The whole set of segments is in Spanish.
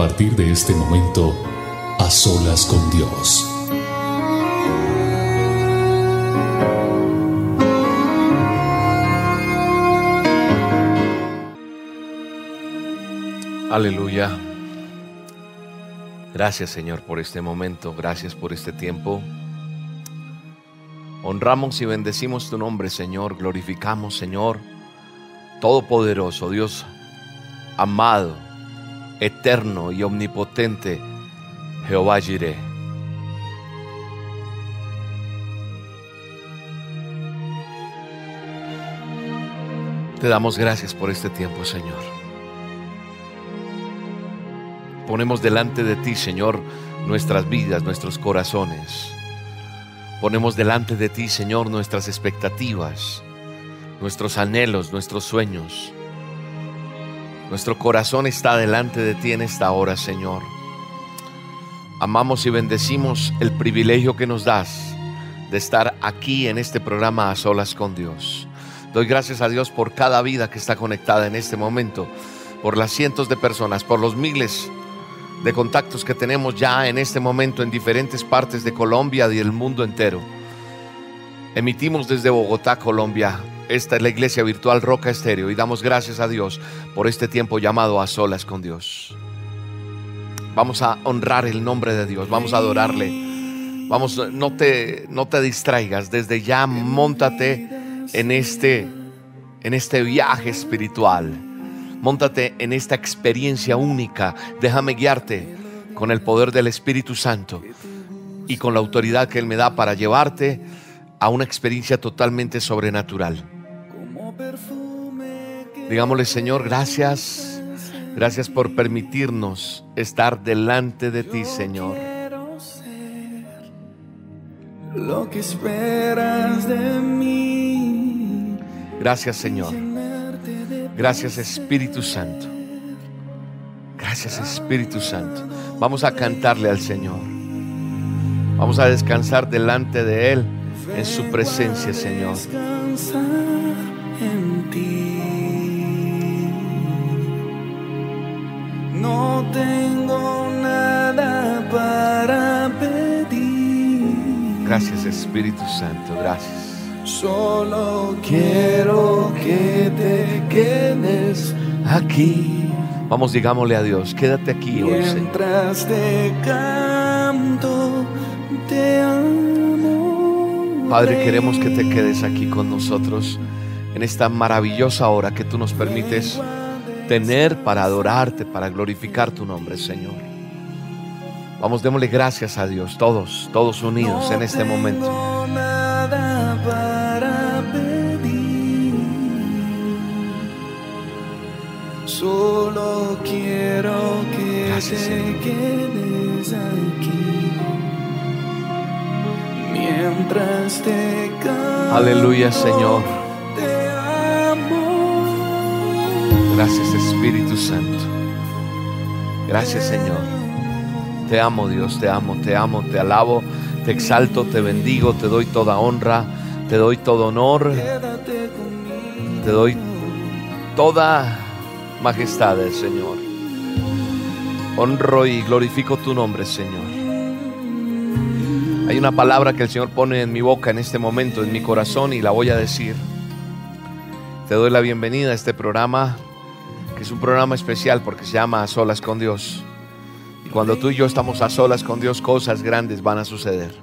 Partir de este momento, a solas con Dios. Aleluya. Gracias Señor por este momento, gracias por este tiempo. Honramos y bendecimos tu nombre Señor, glorificamos Señor, Todopoderoso, Dios amado, eterno y omnipotente, Jehová Jireh. Te damos gracias por este tiempo, Señor. Ponemos delante de ti, Señor, nuestras vidas, nuestros corazones. Ponemos delante de ti, Señor, nuestras expectativas, nuestros anhelos, nuestros sueños. Nuestro corazón está delante de ti en esta hora, Señor. Amamos y bendecimos el privilegio que nos das de estar aquí en este programa a solas con Dios. Doy gracias a Dios por cada vida que está conectada en este momento, por las cientos de personas, por los miles de contactos que tenemos ya en este momento en diferentes partes de Colombia y del mundo entero. Emitimos desde Bogotá, Colombia. Esta es la iglesia virtual Roca Estéreo y damos gracias a Dios por este tiempo llamado a solas con Dios. Vamos a honrar el nombre de Dios, vamos a adorarle. Vamos, no te, no te distraigas, desde ya montate en este, en este viaje espiritual. Móntate en esta experiencia única. Déjame guiarte con el poder del Espíritu Santo y con la autoridad que Él me da para llevarte a una experiencia totalmente sobrenatural. Digámosle, Señor, gracias. Gracias por permitirnos estar delante de ti, Señor. Lo que esperas de mí. Gracias, Señor. Gracias, Espíritu Santo. Gracias, Espíritu Santo. Vamos a cantarle al Señor. Vamos a descansar delante de Él en su presencia, Señor. Descansar en ti. No tengo nada para pedir. Gracias, Espíritu Santo. Gracias. Solo quiero que te quedes aquí. Vamos, digámosle a Dios, quédate aquí hoy. Mientras te canto, te amo. Padre, queremos que te quedes aquí con nosotros en esta maravillosa hora que tú nos permites tener para adorarte, para glorificar tu nombre, Señor. Vamos, démosle gracias a Dios, todos, todos unidos en este momento. tengo nada para pedir. Solo quiero que Gracias, te quedes aquí. Mientras te Aleluya, Señor. Gracias, Espíritu Santo. Gracias, Señor. Te amo, Dios, te amo, te amo, te alabo, te exalto, te bendigo, te doy toda honra, te doy todo honor, te doy toda majestad, Señor. Honro y glorifico tu nombre, Señor. Hay una palabra que el Señor pone en mi boca en este momento, en mi corazón, y la voy a decir. Te doy la bienvenida a este programa, es un programa especial porque se llama A Solas con Dios. Y cuando tú y yo estamos a solas con Dios, cosas grandes van a suceder.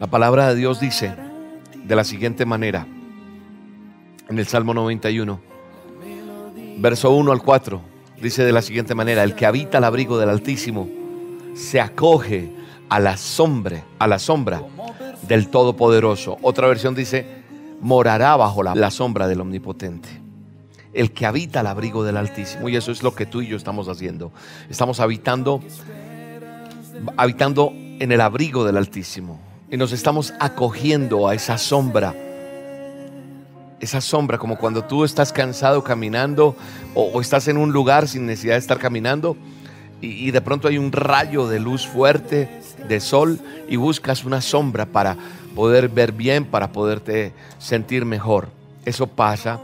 La palabra de Dios dice de la siguiente manera, en el Salmo 91, verso 1 al 4, dice de la siguiente manera, el que habita al abrigo del Altísimo se acoge a la sombra, a la sombra del Todopoderoso. Otra versión dice, morará bajo la, sombra del Omnipotente. El que habita al abrigo del Altísimo. Y eso es lo que tú y yo estamos haciendo. Estamos habitando, habitando en el abrigo del Altísimo. Y nos estamos acogiendo a esa sombra. Esa sombra, como cuando tú estás cansado caminando o, estás en un lugar sin necesidad de estar caminando y de pronto hay un rayo de luz fuerte, de sol, y buscas una sombra para poder ver bien, para poderte sentir mejor. Eso pasa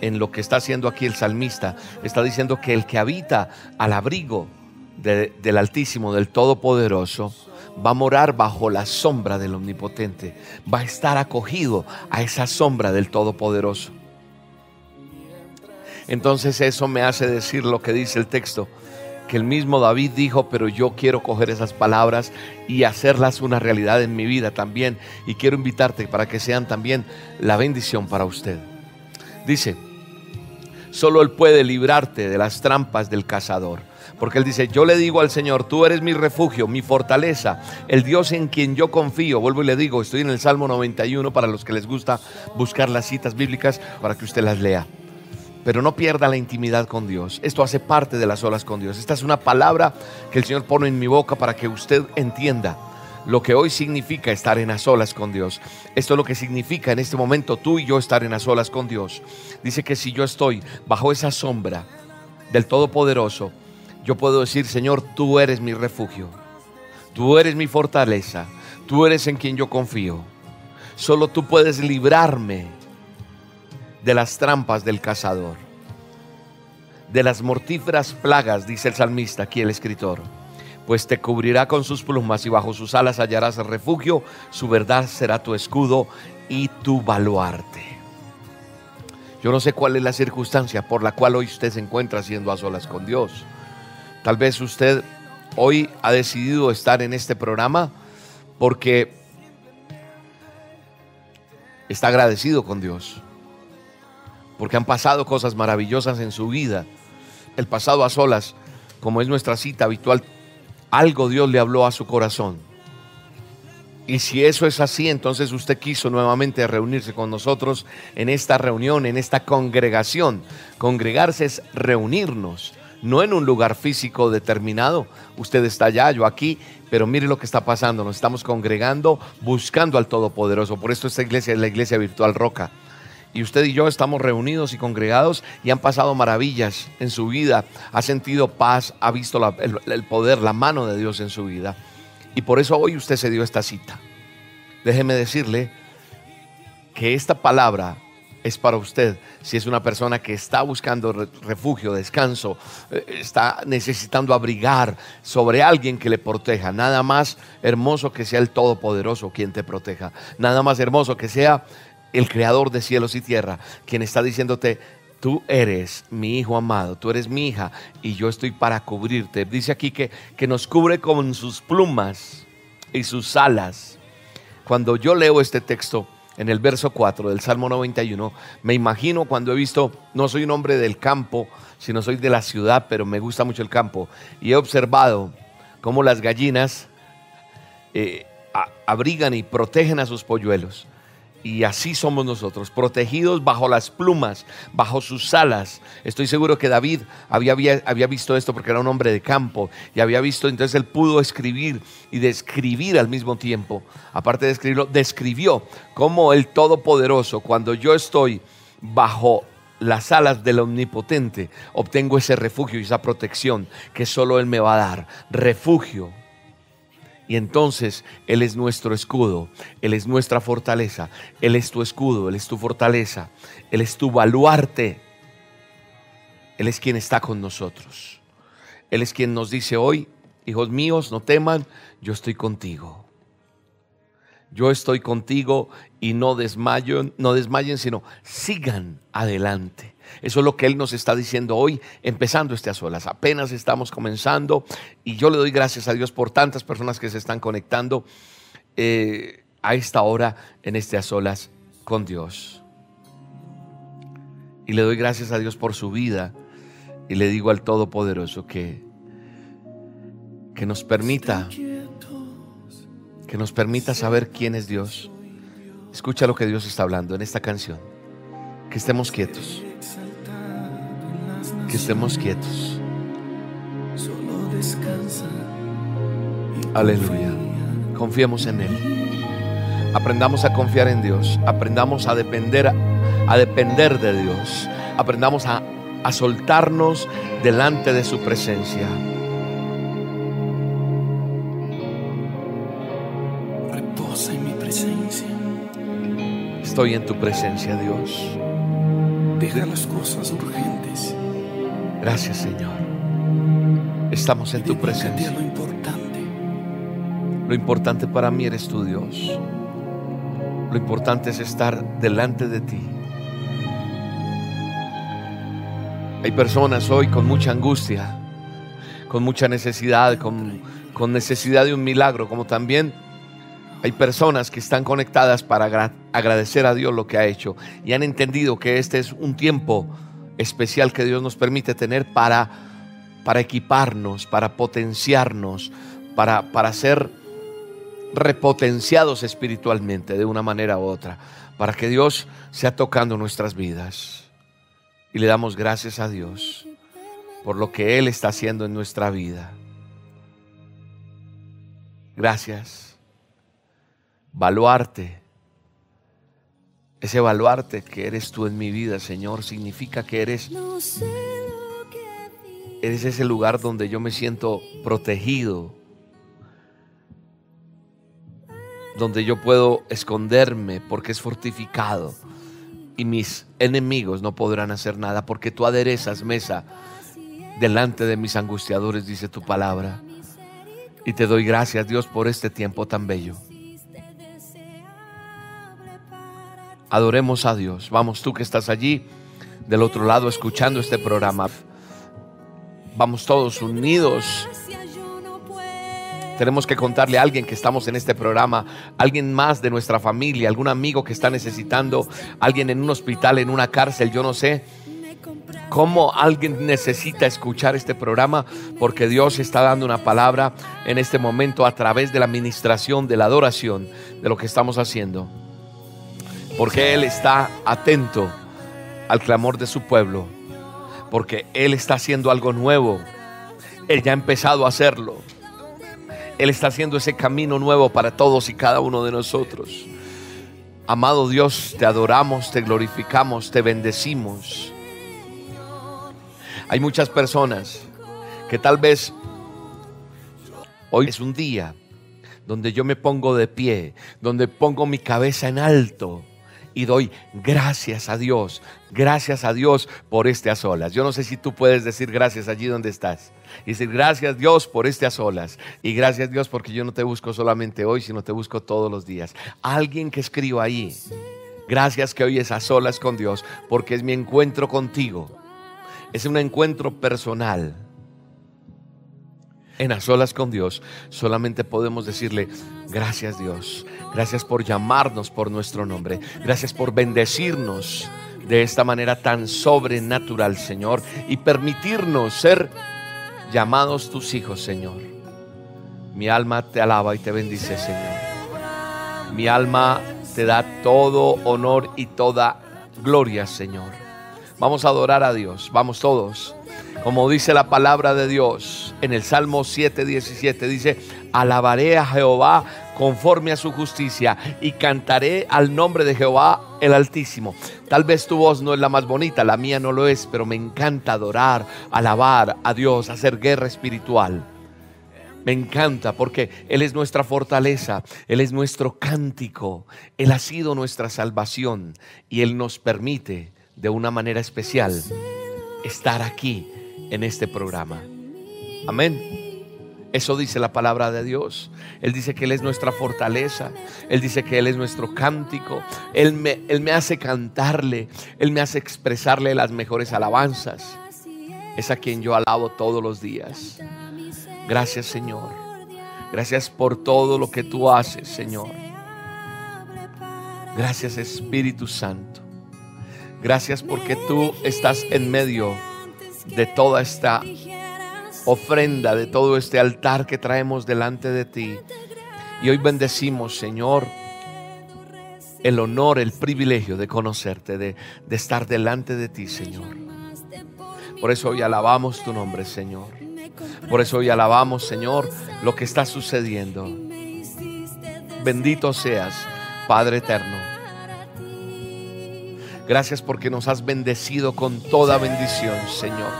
en lo que está haciendo aquí el salmista. Está diciendo que el que habita al abrigo de- del Altísimo, del Todopoderoso, va a morar bajo la sombra del Omnipotente. Va a estar acogido a esa sombra del Todopoderoso. Entonces eso me hace decir lo que dice el texto, que el mismo David dijo, pero yo quiero coger esas palabras y hacerlas una realidad en mi vida también. Y quiero invitarte para que sean también la bendición para usted. Dice, solo Él puede librarte de las trampas del cazador. Porque Él dice, yo le digo al Señor, tú eres mi refugio, mi fortaleza, el Dios en quien yo confío. Vuelvo y le digo, estoy en el Salmo 91 para los que les gusta buscar las citas bíblicas para que usted las lea. Pero no pierda la intimidad con Dios. Esto hace parte de las olas con Dios. Esta es una palabra que el Señor pone en mi boca para que usted entienda lo que hoy significa estar en las olas con Dios. Esto es lo que significa en este momento tú y yo estar en las olas con Dios. Dice que si yo estoy bajo esa sombra del Todopoderoso, yo puedo decir, Señor, tú eres mi refugio. Tú eres mi fortaleza. Tú eres en quien yo confío. Solo tú puedes librarme de las trampas del cazador, de las mortíferas plagas, dice el salmista, aquí el escritor. Pues te cubrirá con sus plumas y bajo sus alas hallarás refugio, su verdad será tu escudo y tu baluarte. Yo no sé cuál es la circunstancia por la cual hoy usted se encuentra haciendo a solas con Dios. Tal vez usted hoy ha decidido estar en este programa porque está agradecido con Dios porque han pasado cosas maravillosas en su vida. El pasado a solas, como es nuestra cita habitual, algo Dios le habló a su corazón. Y si eso es así, entonces usted quiso nuevamente reunirse con nosotros en esta reunión, en esta congregación. Congregarse es reunirnos, no en un lugar físico determinado. Usted está allá, yo aquí, pero mire lo que está pasando. Nos estamos congregando buscando al Todopoderoso. Por esto esta iglesia es la iglesia virtual Roca y usted y yo estamos reunidos y congregados y han pasado maravillas en su vida, ha sentido paz, ha visto el, poder, la mano de Dios en su vida. Y por eso hoy usted se dio esta cita. Déjeme decirle que esta palabra es para usted si es una persona que está buscando re- refugio, descanso, eh, está necesitando abrigar sobre alguien que le proteja. Nada más hermoso que sea el Todopoderoso quien te proteja. Nada más hermoso que sea el creador de cielos y tierra, quien está diciéndote, tú eres mi hijo amado, tú eres mi hija y yo estoy para cubrirte. Dice aquí que, que nos cubre con sus plumas y sus alas. Cuando yo leo este texto en el verso 4 del Salmo 91, me imagino cuando he visto, no soy un hombre del campo, sino soy de la ciudad, pero me gusta mucho el campo, y he observado cómo las gallinas eh, abrigan y protegen a sus polluelos. Y así somos nosotros, protegidos bajo las plumas, bajo sus alas. Estoy seguro que David había, había, había visto esto porque era un hombre de campo y había visto, entonces él pudo escribir y describir al mismo tiempo. Aparte de escribirlo, describió cómo el Todopoderoso, cuando yo estoy bajo las alas del Omnipotente, obtengo ese refugio y esa protección que solo Él me va a dar. Refugio, y entonces Él es nuestro escudo, Él es nuestra fortaleza, Él es tu escudo, Él es tu fortaleza, Él es tu baluarte, Él es quien está con nosotros. Él es quien nos dice hoy, hijos míos, no teman, yo estoy contigo. Yo estoy contigo y no desmayen, no desmayen, sino sigan adelante. Eso es lo que Él nos está diciendo hoy, empezando este a solas. Apenas estamos comenzando y yo le doy gracias a Dios por tantas personas que se están conectando eh, a esta hora en este a solas con Dios. Y le doy gracias a Dios por su vida y le digo al Todopoderoso que, que nos permita que nos permita saber quién es Dios, Escucha lo que Dios está hablando en esta canción. Que estemos quietos. Que estemos quietos. Solo descansa. Aleluya. Confiemos en Él. Aprendamos a confiar en Dios. Aprendamos a depender, a depender de Dios. Aprendamos a, a soltarnos delante de su presencia. Estoy en tu presencia, Dios. Deja las cosas urgentes. Gracias, Señor. Estamos en tu presencia. lo importante. Lo importante para mí eres tu Dios. Lo importante es estar delante de ti. Hay personas hoy con mucha angustia, con mucha necesidad, con, con necesidad de un milagro, como también hay personas que están conectadas para agra- agradecer a Dios lo que ha hecho y han entendido que este es un tiempo especial que Dios nos permite tener para, para equiparnos, para potenciarnos, para, para ser repotenciados espiritualmente de una manera u otra, para que Dios sea tocando nuestras vidas. Y le damos gracias a Dios por lo que Él está haciendo en nuestra vida. Gracias. Baluarte. Ese baluarte que eres tú en mi vida, Señor, significa que eres, eres ese lugar donde yo me siento protegido, donde yo puedo esconderme porque es fortificado y mis enemigos no podrán hacer nada porque tú aderezas mesa delante de mis angustiadores, dice tu palabra. Y te doy gracias, Dios, por este tiempo tan bello. Adoremos a Dios. Vamos tú que estás allí del otro lado escuchando este programa. Vamos todos unidos tenemos que contarle a alguien que estamos en este programa, alguien más de nuestra familia, algún amigo que está necesitando, alguien en un hospital, en una cárcel, yo no sé. ¿Cómo alguien necesita escuchar este programa? Porque Dios está dando una palabra en este momento a través de la administración, de la adoración, de lo que estamos haciendo. Porque Él está atento al clamor de su pueblo. Porque Él está haciendo algo nuevo. Él ya ha empezado a hacerlo. Él está haciendo ese camino nuevo para todos y cada uno de nosotros. Amado Dios, te adoramos, te glorificamos, te bendecimos. Hay muchas personas que tal vez hoy es un día donde yo me pongo de pie, donde pongo mi cabeza en alto y doy gracias a Dios, gracias a Dios por este a solas. Yo no sé si tú puedes decir gracias allí donde estás. Y decir gracias Dios por este a solas. Y gracias Dios porque yo no te busco solamente hoy, sino te busco todos los días. Alguien que escriba ahí. Gracias que hoy es a solas con Dios porque es mi encuentro contigo. Es un encuentro personal. En a solas con Dios solamente podemos decirle gracias Dios. Gracias por llamarnos por nuestro nombre. Gracias por bendecirnos de esta manera tan sobrenatural, Señor, y permitirnos ser llamados tus hijos, Señor. Mi alma te alaba y te bendice, Señor. Mi alma te da todo honor y toda gloria, Señor. Vamos a adorar a Dios, vamos todos. Como dice la palabra de Dios en el Salmo 7:17, dice, alabaré a Jehová conforme a su justicia y cantaré al nombre de Jehová el Altísimo. Tal vez tu voz no es la más bonita, la mía no lo es, pero me encanta adorar, alabar a Dios, hacer guerra espiritual. Me encanta porque Él es nuestra fortaleza, Él es nuestro cántico, Él ha sido nuestra salvación y Él nos permite de una manera especial estar aquí en este programa. Amén. Eso dice la palabra de Dios. Él dice que Él es nuestra fortaleza. Él dice que Él es nuestro cántico. Él me, hace cantarle. Él me hace expresarle las mejores alabanzas. Es a quien yo alabo todos los días. Gracias Señor. Gracias por todo lo que tú haces, Señor. Gracias Espíritu Santo. Gracias porque tú estás en medio de toda esta ofrenda, de todo este altar que traemos delante de ti. Y hoy bendecimos, Señor, el honor, el privilegio de conocerte, de, de estar delante de ti, Señor. Por eso hoy alabamos tu nombre, Señor. Por eso hoy alabamos, Señor, lo que está sucediendo. Bendito seas, Padre eterno. Gracias porque nos has bendecido con toda bendición, Señor.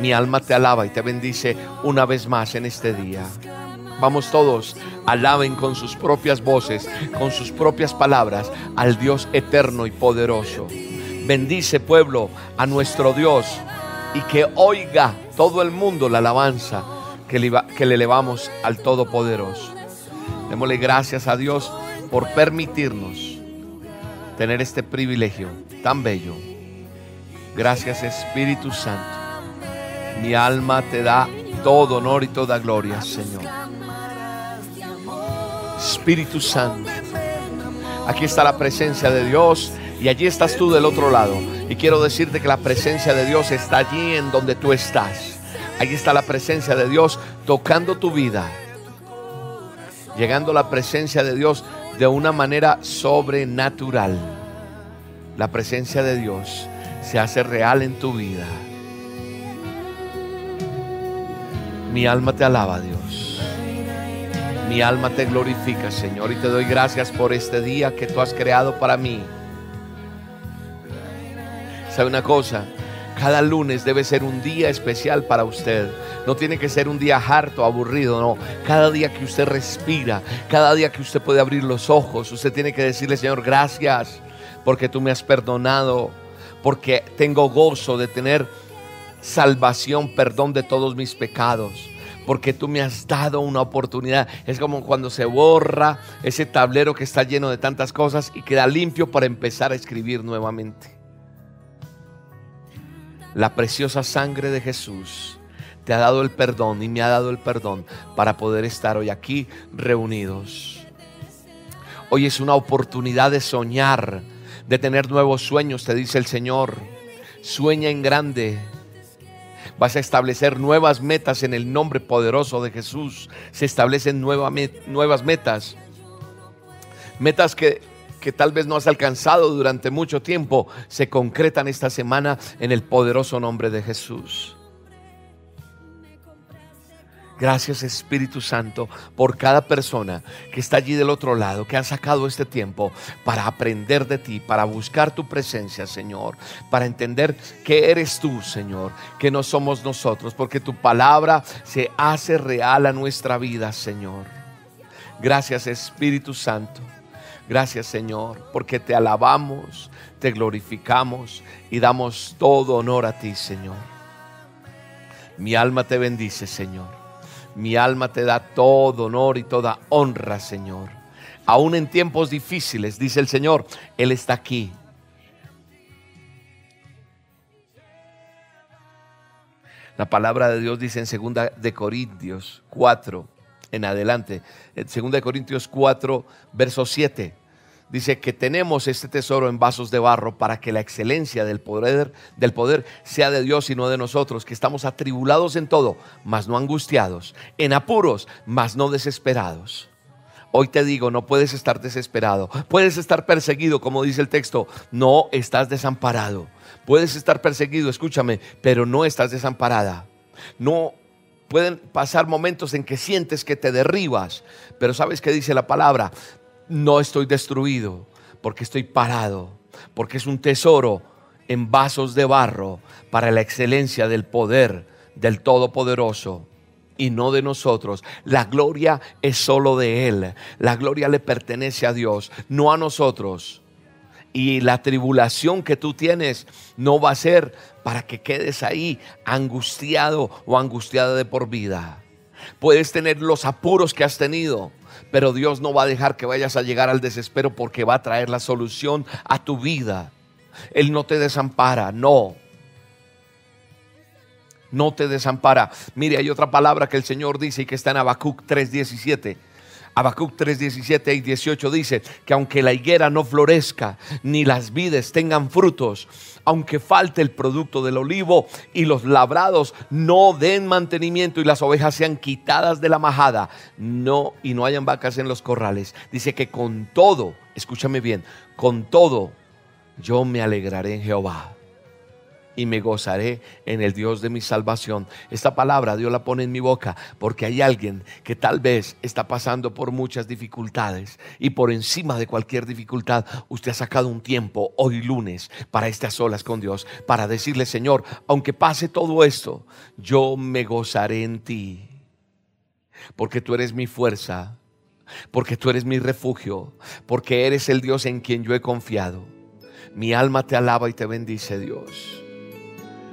Mi alma te alaba y te bendice una vez más en este día. Vamos todos, alaben con sus propias voces, con sus propias palabras al Dios eterno y poderoso. Bendice pueblo a nuestro Dios y que oiga todo el mundo la alabanza que le, elevamos al Todopoderoso. Démosle gracias a Dios por permitirnos tener este privilegio tan bello. Gracias Espíritu Santo. Mi alma te da todo honor y toda gloria, Señor. Espíritu Santo. Aquí está la presencia de Dios y allí estás tú del otro lado. Y quiero decirte que la presencia de Dios está allí en donde tú estás. Allí está la presencia de Dios tocando tu vida. Llegando la presencia de Dios de una manera sobrenatural. La presencia de Dios se hace real en tu vida. Mi alma te alaba, Dios. Mi alma te glorifica, Señor, y te doy gracias por este día que tú has creado para mí. ¿Sabe una cosa? Cada lunes debe ser un día especial para usted. No tiene que ser un día harto, aburrido, no. Cada día que usted respira, cada día que usted puede abrir los ojos, usted tiene que decirle, Señor, gracias porque tú me has perdonado, porque tengo gozo de tener salvación, perdón de todos mis pecados. Porque tú me has dado una oportunidad. Es como cuando se borra ese tablero que está lleno de tantas cosas y queda limpio para empezar a escribir nuevamente. La preciosa sangre de Jesús te ha dado el perdón y me ha dado el perdón para poder estar hoy aquí reunidos. Hoy es una oportunidad de soñar, de tener nuevos sueños, te dice el Señor. Sueña en grande. Vas a establecer nuevas metas en el nombre poderoso de Jesús. Se establecen nuevas metas. Metas que que tal vez no has alcanzado durante mucho tiempo se concretan esta semana en el poderoso nombre de Jesús. Gracias Espíritu Santo por cada persona que está allí del otro lado, que ha sacado este tiempo para aprender de ti, para buscar tu presencia, Señor, para entender que eres tú, Señor, que no somos nosotros, porque tu palabra se hace real a nuestra vida, Señor. Gracias Espíritu Santo. Gracias Señor, porque te alabamos, te glorificamos y damos todo honor a ti, Señor. Mi alma te bendice, Señor. Mi alma te da todo honor y toda honra, Señor. Aún en tiempos difíciles, dice el Señor, Él está aquí. La palabra de Dios dice en 2 de Corintios 4 en adelante, en 2 Corintios 4, verso 7 dice que tenemos este tesoro en vasos de barro para que la excelencia del poder, del poder sea de Dios y no de nosotros, que estamos atribulados en todo, mas no angustiados, en apuros, mas no desesperados. Hoy te digo, no puedes estar desesperado, puedes estar perseguido, como dice el texto, no estás desamparado. Puedes estar perseguido, escúchame, pero no estás desamparada. No pueden pasar momentos en que sientes que te derribas, pero ¿sabes qué dice la palabra? No estoy destruido, porque estoy parado, porque es un tesoro en vasos de barro para la excelencia del poder del Todopoderoso y no de nosotros. La gloria es solo de Él. La gloria le pertenece a Dios, no a nosotros. Y la tribulación que tú tienes no va a ser para que quedes ahí angustiado o angustiada de por vida. Puedes tener los apuros que has tenido, pero Dios no va a dejar que vayas a llegar al desespero porque va a traer la solución a tu vida. Él no te desampara, no. No te desampara. Mire, hay otra palabra que el Señor dice y que está en Habacuc 3:17. Habacuc 3:17 y 18 dice que aunque la higuera no florezca, ni las vides tengan frutos, aunque falte el producto del olivo y los labrados no den mantenimiento y las ovejas sean quitadas de la majada, no y no hayan vacas en los corrales, dice que con todo escúchame bien, con todo yo me alegraré en Jehová y me gozaré en el Dios de mi salvación. Esta palabra Dios la pone en mi boca porque hay alguien que tal vez está pasando por muchas dificultades y por encima de cualquier dificultad usted ha sacado un tiempo hoy lunes para estas olas con Dios, para decirle Señor, aunque pase todo esto, yo me gozaré en ti porque tú eres mi fuerza, porque tú eres mi refugio, porque eres el Dios en quien yo he confiado. Mi alma te alaba y te bendice Dios.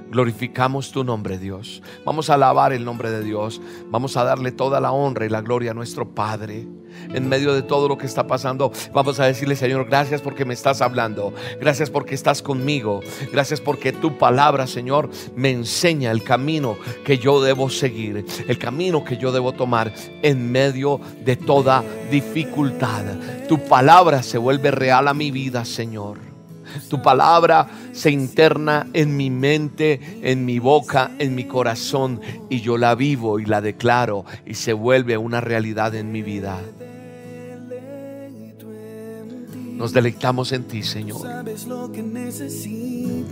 Glorificamos tu nombre, Dios. Vamos a alabar el nombre de Dios. Vamos a darle toda la honra y la gloria a nuestro Padre. En medio de todo lo que está pasando, vamos a decirle, Señor, gracias porque me estás hablando. Gracias porque estás conmigo. Gracias porque tu palabra, Señor, me enseña el camino que yo debo seguir. El camino que yo debo tomar en medio de toda dificultad. Tu palabra se vuelve real a mi vida, Señor. Tu palabra se interna en mi mente, en mi boca, en mi corazón y yo la vivo y la declaro y se vuelve una realidad en mi vida. Nos deleitamos en ti, Señor.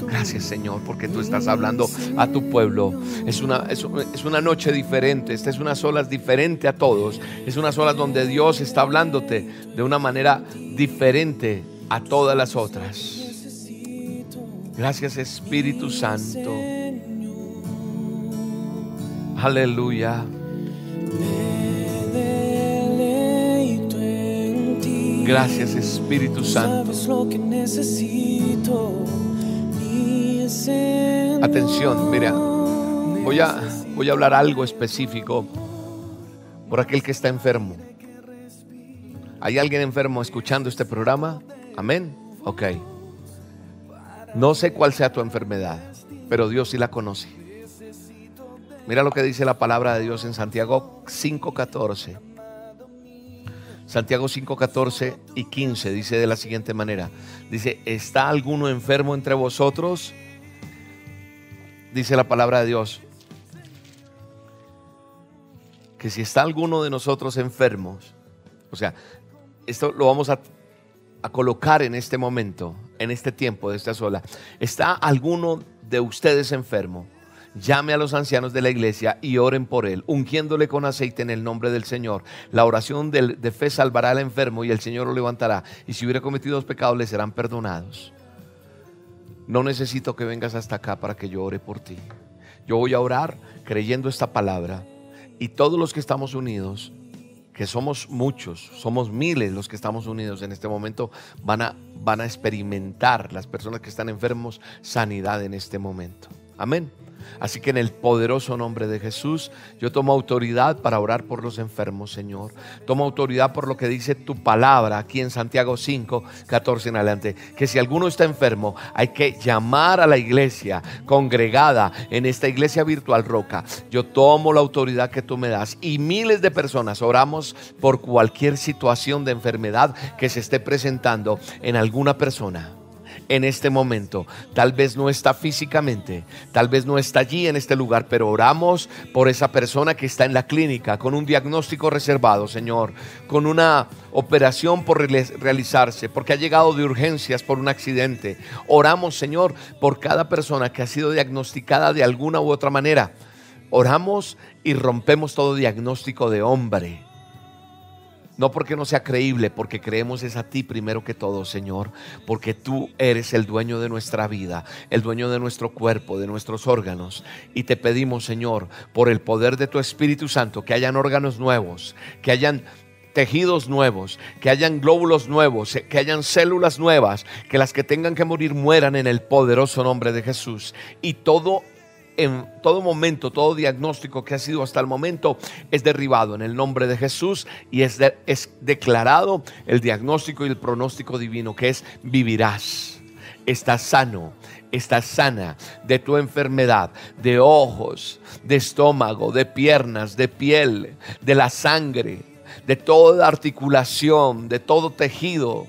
Gracias, Señor, porque tú estás hablando a tu pueblo. Es una, es, una noche diferente. Esta es unas olas diferente a todos. Es unas olas donde Dios está hablándote de una manera diferente a todas las otras. Gracias Espíritu Santo. Aleluya. Gracias Espíritu Santo. Atención, mira, voy a, voy a hablar algo específico por aquel que está enfermo. ¿Hay alguien enfermo escuchando este programa? Amén. Ok. No sé cuál sea tu enfermedad, pero Dios sí la conoce. Mira lo que dice la palabra de Dios en Santiago 5.14. Santiago 5.14 y 15 dice de la siguiente manera. Dice, ¿está alguno enfermo entre vosotros? Dice la palabra de Dios. Que si está alguno de nosotros enfermos, o sea, esto lo vamos a a colocar en este momento, en este tiempo de esta sola, ¿está alguno de ustedes enfermo? Llame a los ancianos de la iglesia y oren por él, ungiéndole con aceite en el nombre del Señor. La oración de, fe salvará al enfermo y el Señor lo levantará. Y si hubiera cometido dos pecados, le serán perdonados. No necesito que vengas hasta acá para que yo ore por ti. Yo voy a orar creyendo esta palabra. Y todos los que estamos unidos que somos muchos, somos miles los que estamos unidos en este momento, van a, van a experimentar las personas que están enfermos sanidad en este momento. Amén. Así que en el poderoso nombre de Jesús, yo tomo autoridad para orar por los enfermos, Señor. Tomo autoridad por lo que dice tu palabra aquí en Santiago 5, 14 en adelante. Que si alguno está enfermo, hay que llamar a la iglesia congregada en esta iglesia virtual Roca. Yo tomo la autoridad que tú me das y miles de personas oramos por cualquier situación de enfermedad que se esté presentando en alguna persona en este momento. Tal vez no está físicamente, tal vez no está allí en este lugar, pero oramos por esa persona que está en la clínica con un diagnóstico reservado, Señor, con una operación por realizarse, porque ha llegado de urgencias por un accidente. Oramos, Señor, por cada persona que ha sido diagnosticada de alguna u otra manera. Oramos y rompemos todo diagnóstico de hombre no porque no sea creíble, porque creemos es a ti primero que todo, Señor, porque tú eres el dueño de nuestra vida, el dueño de nuestro cuerpo, de nuestros órganos. Y te pedimos, Señor, por el poder de tu Espíritu Santo, que hayan órganos nuevos, que hayan tejidos nuevos, que hayan glóbulos nuevos, que hayan células nuevas, que las que tengan que morir mueran en el poderoso nombre de Jesús. Y todo en todo momento, todo diagnóstico que ha sido hasta el momento es derribado en el nombre de Jesús y es, es declarado el diagnóstico y el pronóstico divino que es vivirás. Estás sano, estás sana de tu enfermedad, de ojos, de estómago, de piernas, de piel, de la sangre, de toda articulación, de todo tejido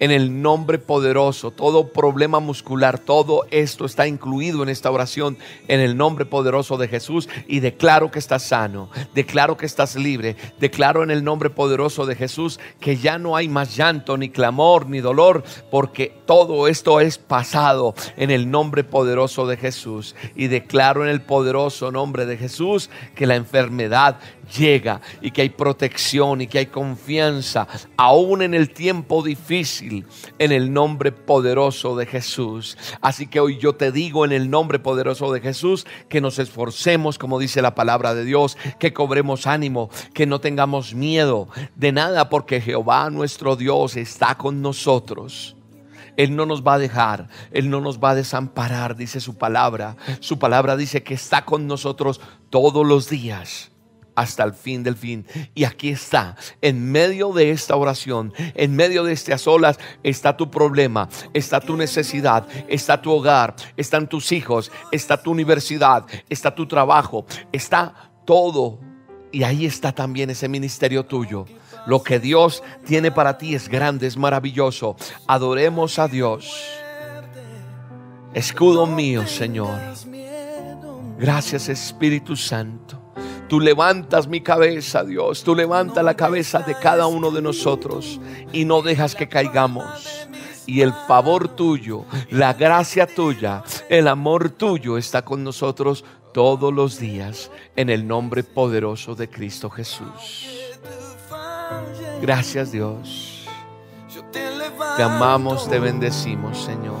en el nombre poderoso. Todo problema muscular, todo esto está incluido en esta oración en el nombre poderoso de Jesús y declaro que estás sano, declaro que estás libre, declaro en el nombre poderoso de Jesús que ya no hay más llanto, ni clamor, ni dolor, porque todo esto es pasado en el nombre poderoso de Jesús. Y declaro en el poderoso nombre de Jesús que la enfermedad llega y que hay protección y que hay confianza, aún en el tiempo difícil, en el nombre poderoso de Jesús. Así que hoy yo te digo en el nombre poderoso de Jesús que nos esforcemos, como dice la palabra de Dios, que cobremos ánimo, que no tengamos miedo de nada, porque Jehová nuestro Dios está con nosotros. Él no nos va a dejar, Él no nos va a desamparar, dice su palabra. Su palabra dice que está con nosotros todos los días hasta el fin del fin. Y aquí está, en medio de esta oración, en medio de estas olas, está tu problema, está tu necesidad, está tu hogar, están tus hijos, está tu universidad, está tu trabajo, está todo. Y ahí está también ese ministerio tuyo. Lo que Dios tiene para ti es grande, es maravilloso. Adoremos a Dios. Escudo mío, Señor. Gracias Espíritu Santo. Tú levantas mi cabeza, Dios. Tú levantas la cabeza de cada uno de nosotros y no dejas que caigamos. Y el favor tuyo, la gracia tuya, el amor tuyo está con nosotros todos los días en el nombre poderoso de Cristo Jesús. Gracias Dios. Te amamos, te bendecimos, Señor.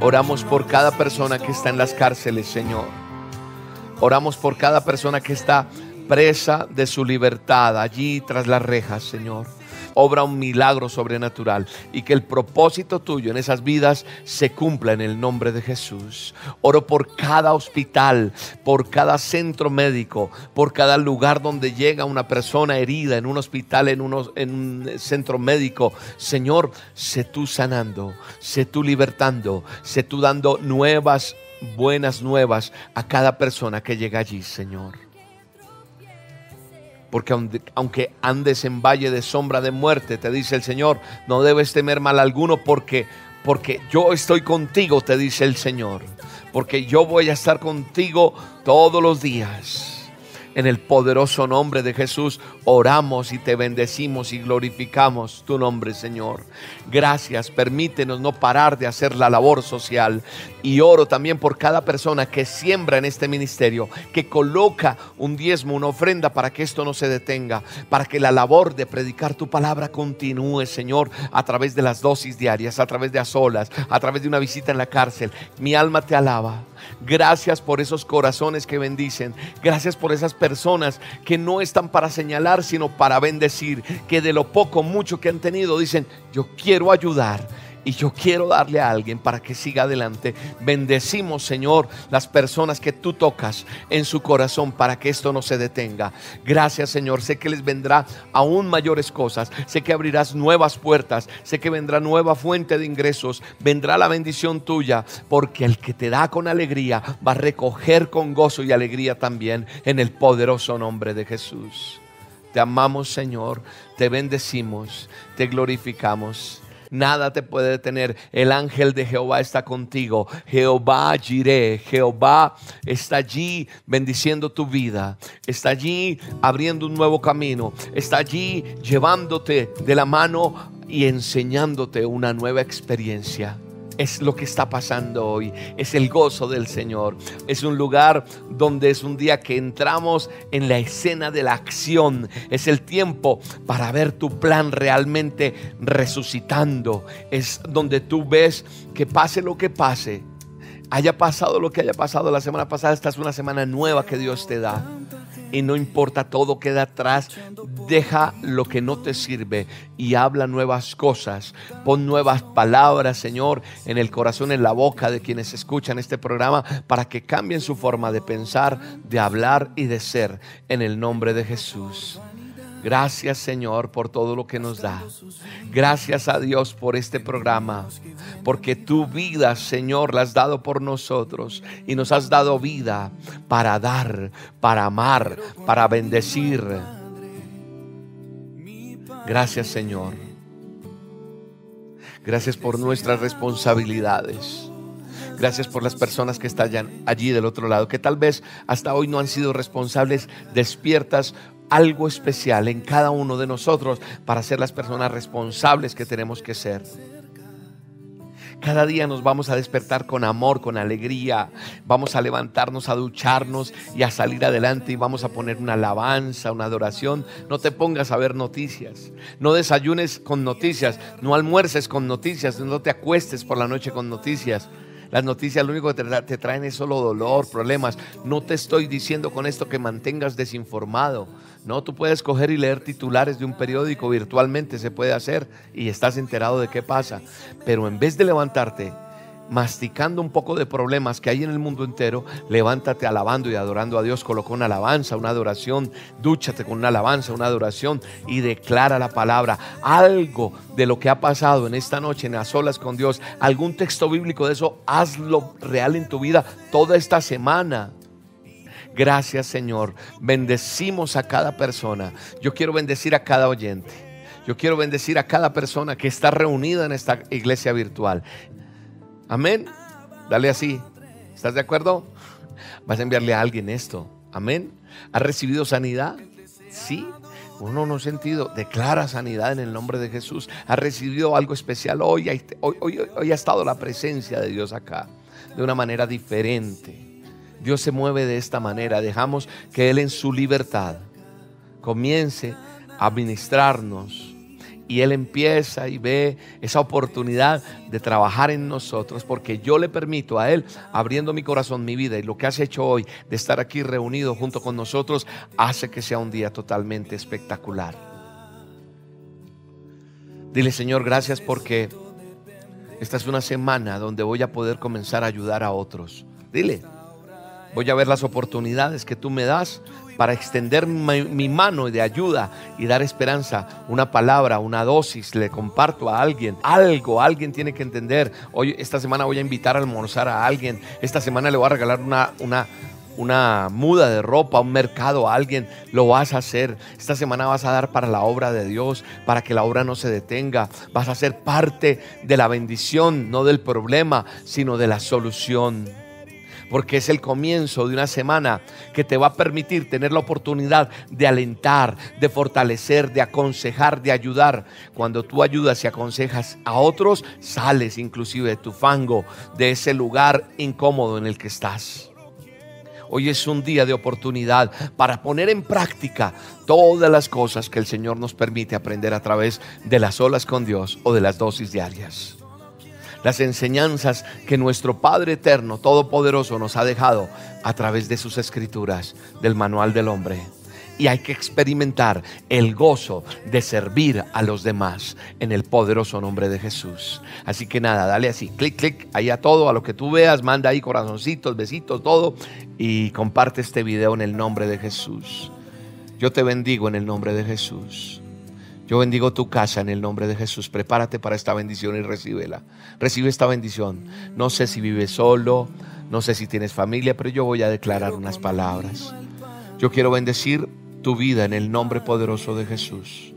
Oramos por cada persona que está en las cárceles, Señor. Oramos por cada persona que está presa de su libertad allí tras las rejas, Señor. Obra un milagro sobrenatural y que el propósito tuyo en esas vidas se cumpla en el nombre de Jesús. Oro por cada hospital, por cada centro médico, por cada lugar donde llega una persona herida en un hospital, en, un centro médico. Señor, sé tú sanando, sé tú libertando, sé tú dando nuevas buenas nuevas a cada persona que llega allí, Señor. Porque aunque andes en valle de sombra de muerte, te dice el Señor, no debes temer mal alguno porque porque yo estoy contigo, te dice el Señor. Porque yo voy a estar contigo todos los días. En el poderoso nombre de Jesús oramos y te bendecimos y glorificamos tu nombre, Señor. Gracias, permítenos no parar de hacer la labor social. Y oro también por cada persona que siembra en este ministerio, que coloca un diezmo, una ofrenda para que esto no se detenga, para que la labor de predicar tu palabra continúe, Señor, a través de las dosis diarias, a través de solas, a través de una visita en la cárcel. Mi alma te alaba. Gracias por esos corazones que bendicen. Gracias por esas personas que no están para señalar, sino para bendecir. Que de lo poco, mucho que han tenido, dicen, yo quiero ayudar y yo quiero darle a alguien para que siga adelante. Bendecimos, Señor, las personas que tú tocas en su corazón para que esto no se detenga. Gracias, Señor. Sé que les vendrá aún mayores cosas. Sé que abrirás nuevas puertas. Sé que vendrá nueva fuente de ingresos. Vendrá la bendición tuya, porque el que te da con alegría va a recoger con gozo y alegría también en el poderoso nombre de Jesús. Te amamos, Señor. Te bendecimos. Te glorificamos nada te puede detener. El ángel de Jehová está contigo. Jehová Jireh, Jehová está allí bendiciendo tu vida. Está allí abriendo un nuevo camino. Está allí llevándote de la mano y enseñándote una nueva experiencia es lo que está pasando hoy. Es el gozo del Señor. Es un lugar donde es un día que entramos en la escena de la acción. Es el tiempo para ver tu plan realmente resucitando. Es donde tú ves que pase lo que pase. Haya pasado lo que haya pasado la semana pasada, esta es una semana nueva que Dios te da y no importa todo queda atrás, deja lo que no te sirve y habla nuevas cosas. Pon nuevas palabras, Señor, en el corazón, en la boca de quienes escuchan este programa para que cambien su forma de pensar, de hablar y de ser en el nombre de Jesús. Gracias Señor por todo lo que nos da. Gracias a Dios por este programa. Porque tu vida, Señor, la has dado por nosotros. Y nos has dado vida para dar, para amar, para bendecir. Gracias Señor. Gracias por nuestras responsabilidades. Gracias por las personas que están allí del otro lado, que tal vez hasta hoy no han sido responsables, despiertas algo especial en cada uno de nosotros para ser las personas responsables que tenemos que ser. Cada día nos vamos a despertar con amor, con alegría. Vamos a levantarnos, a ducharnos y a salir adelante y vamos a poner una alabanza, una adoración. No te pongas a ver noticias. No desayunes con noticias. No almuerces con noticias. No te acuestes por la noche con noticias. Las noticias lo único que te, traen es solo dolor, problemas. No te estoy diciendo con esto que mantengas desinformado. No, tú puedes coger y leer titulares de un periódico virtualmente, se puede hacer y estás enterado de qué pasa. Pero en vez de levantarte masticando un poco de problemas que hay en el mundo entero, levántate alabando y adorando a Dios, coloca una alabanza, una adoración, dúchate con una alabanza, una adoración y declara la palabra. Algo de lo que ha pasado en esta noche en las olas con Dios, algún texto bíblico de eso, hazlo real en tu vida toda esta semana. Gracias Señor, bendecimos a cada persona. Yo quiero bendecir a cada oyente. Yo quiero bendecir a cada persona que está reunida en esta iglesia virtual. Amén. Dale así. ¿Estás de acuerdo? Vas a enviarle a alguien esto. Amén. ¿Has recibido sanidad? Sí. Uno no sentido. Declara sanidad en el nombre de Jesús. ¿Has recibido algo especial? Hoy, hoy, hoy, hoy ha estado la presencia de Dios acá. De una manera diferente. Dios se mueve de esta manera. Dejamos que Él en su libertad comience a ministrarnos y Él empieza y ve esa oportunidad de trabajar en nosotros porque yo le permito a Él, abriendo mi corazón, mi vida y lo que has hecho hoy de estar aquí reunido junto con nosotros, hace que sea un día totalmente espectacular. Dile Señor, gracias porque esta es una semana donde voy a poder comenzar a ayudar a otros. Dile, voy a ver las oportunidades que tú me das para extender mi, mano de ayuda y dar esperanza, una palabra, una dosis, le comparto a alguien, algo, alguien tiene que entender. Hoy, esta semana voy a invitar a almorzar a alguien, esta semana le voy a regalar una, una, una muda de ropa, un mercado a alguien, lo vas a hacer. Esta semana vas a dar para la obra de Dios, para que la obra no se detenga. Vas a ser parte de la bendición, no del problema, sino de la solución porque es el comienzo de una semana que te va a permitir tener la oportunidad de alentar, de fortalecer, de aconsejar, de ayudar. Cuando tú ayudas y aconsejas a otros, sales inclusive de tu fango, de ese lugar incómodo en el que estás. Hoy es un día de oportunidad para poner en práctica todas las cosas que el Señor nos permite aprender a través de las olas con Dios o de las dosis diarias las enseñanzas que nuestro Padre Eterno, Todopoderoso, nos ha dejado a través de sus escrituras, del manual del hombre. Y hay que experimentar el gozo de servir a los demás en el poderoso nombre de Jesús. Así que nada, dale así, clic, clic, ahí a todo, a lo que tú veas, manda ahí corazoncitos, besitos, todo. Y comparte este video en el nombre de Jesús. Yo te bendigo en el nombre de Jesús. Yo bendigo tu casa en el nombre de Jesús. Prepárate para esta bendición y recíbela. Recibe esta bendición. No sé si vives solo, no sé si tienes familia, pero yo voy a declarar unas palabras. Yo quiero bendecir tu vida en el nombre poderoso de Jesús.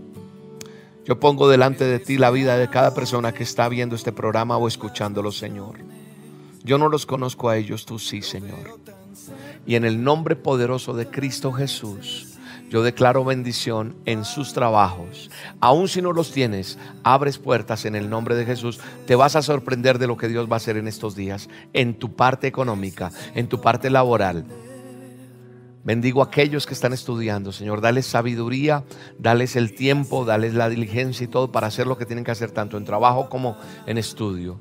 Yo pongo delante de ti la vida de cada persona que está viendo este programa o escuchándolo, Señor. Yo no los conozco a ellos, tú sí, Señor. Y en el nombre poderoso de Cristo Jesús, yo declaro bendición en sus trabajos. Aun si no los tienes, abres puertas en el nombre de Jesús. Te vas a sorprender de lo que Dios va a hacer en estos días, en tu parte económica, en tu parte laboral. Bendigo a aquellos que están estudiando, Señor. Dales sabiduría, dales el tiempo, dales la diligencia y todo para hacer lo que tienen que hacer, tanto en trabajo como en estudio.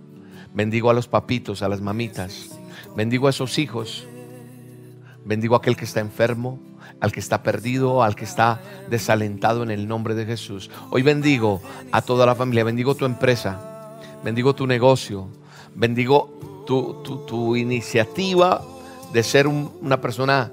Bendigo a los papitos, a las mamitas. Bendigo a esos hijos. Bendigo a aquel que está enfermo al que está perdido, al que está desalentado en el nombre de Jesús. Hoy bendigo a toda la familia, bendigo tu empresa, bendigo tu negocio, bendigo tu, iniciativa de ser una persona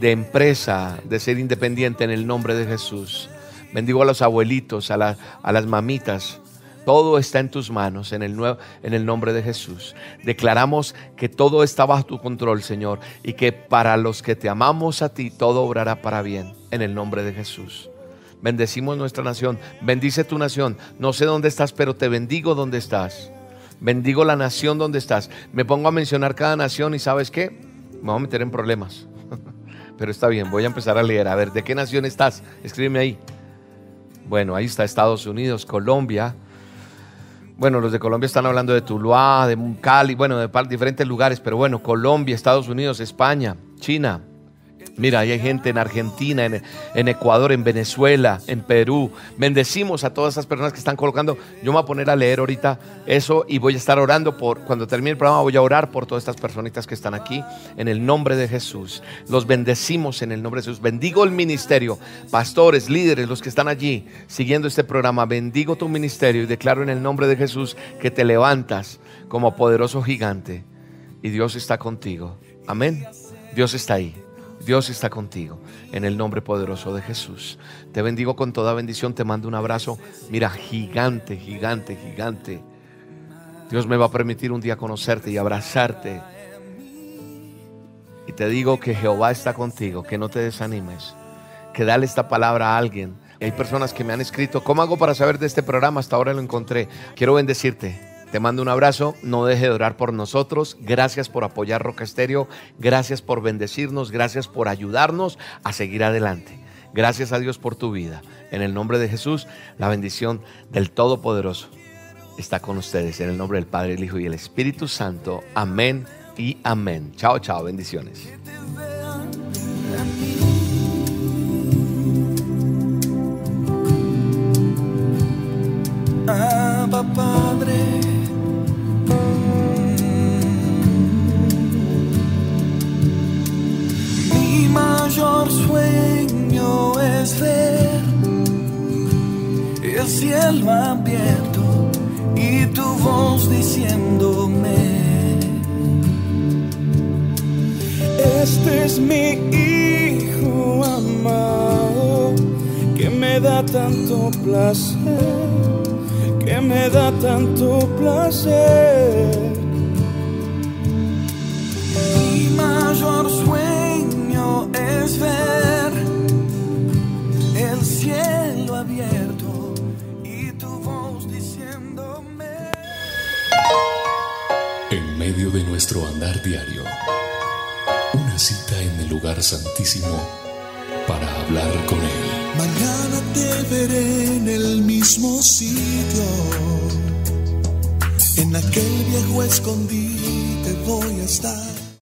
de empresa, de ser independiente en el nombre de Jesús. Bendigo a los abuelitos, a, a las mamitas, todo está en tus manos en el, nuevo, en el nombre de Jesús. Declaramos que todo está bajo tu control, Señor, y que para los que te amamos a ti, todo obrará para bien en el nombre de Jesús. Bendecimos nuestra nación. Bendice tu nación. No sé dónde estás, pero te bendigo donde estás. Bendigo la nación donde estás. Me pongo a mencionar cada nación y sabes qué? Me voy a meter en problemas. Pero está bien, voy a empezar a leer. A ver, ¿de qué nación estás? Escríbeme ahí. Bueno, ahí está Estados Unidos, Colombia. Bueno, los de Colombia están hablando de Tuluá, de Cali, bueno, de diferentes lugares, pero bueno, Colombia, Estados Unidos, España, China, Mira, hay gente en Argentina, en, Ecuador, en Venezuela, en Perú. Bendecimos a todas esas personas que están colocando. Yo me voy a poner a leer ahorita eso y voy a estar orando por, cuando termine el programa, voy a orar por todas estas personitas que están aquí en el nombre de Jesús. Los bendecimos en el nombre de Jesús. Bendigo el ministerio, pastores, líderes, los que están allí siguiendo este programa. Bendigo tu ministerio y declaro en el nombre de Jesús que te levantas como poderoso gigante y Dios está contigo. Amén. Dios está ahí. Dios está contigo. En el nombre poderoso de Jesús. Te bendigo con toda bendición. Te mando un abrazo. Mira, gigante, gigante, gigante. Dios me va a permitir un día conocerte y abrazarte. Y te digo que Jehová está contigo, que no te desanimes, que dale esta palabra a alguien. Hay personas que me han escrito, ¿cómo hago para saber de este programa? Hasta ahora lo encontré. Quiero bendecirte. Te mando un abrazo, no deje de orar por nosotros. Gracias por apoyar Roca Estéreo, gracias por bendecirnos, gracias por ayudarnos a seguir adelante. Gracias a Dios por tu vida. En el nombre de Jesús, la bendición del Todopoderoso está con ustedes. En el nombre del Padre, el Hijo y el Espíritu Santo. Amén y amén. Chao, chao, bendiciones. Placer, que me da tanto placer. Mi mayor sueño es ver el cielo abierto y tu voz diciéndome. En medio de nuestro andar diario, una cita en el lugar santísimo para hablar con Él. Mañana te veré mismo sitio, en aquel viejo escondite voy a estar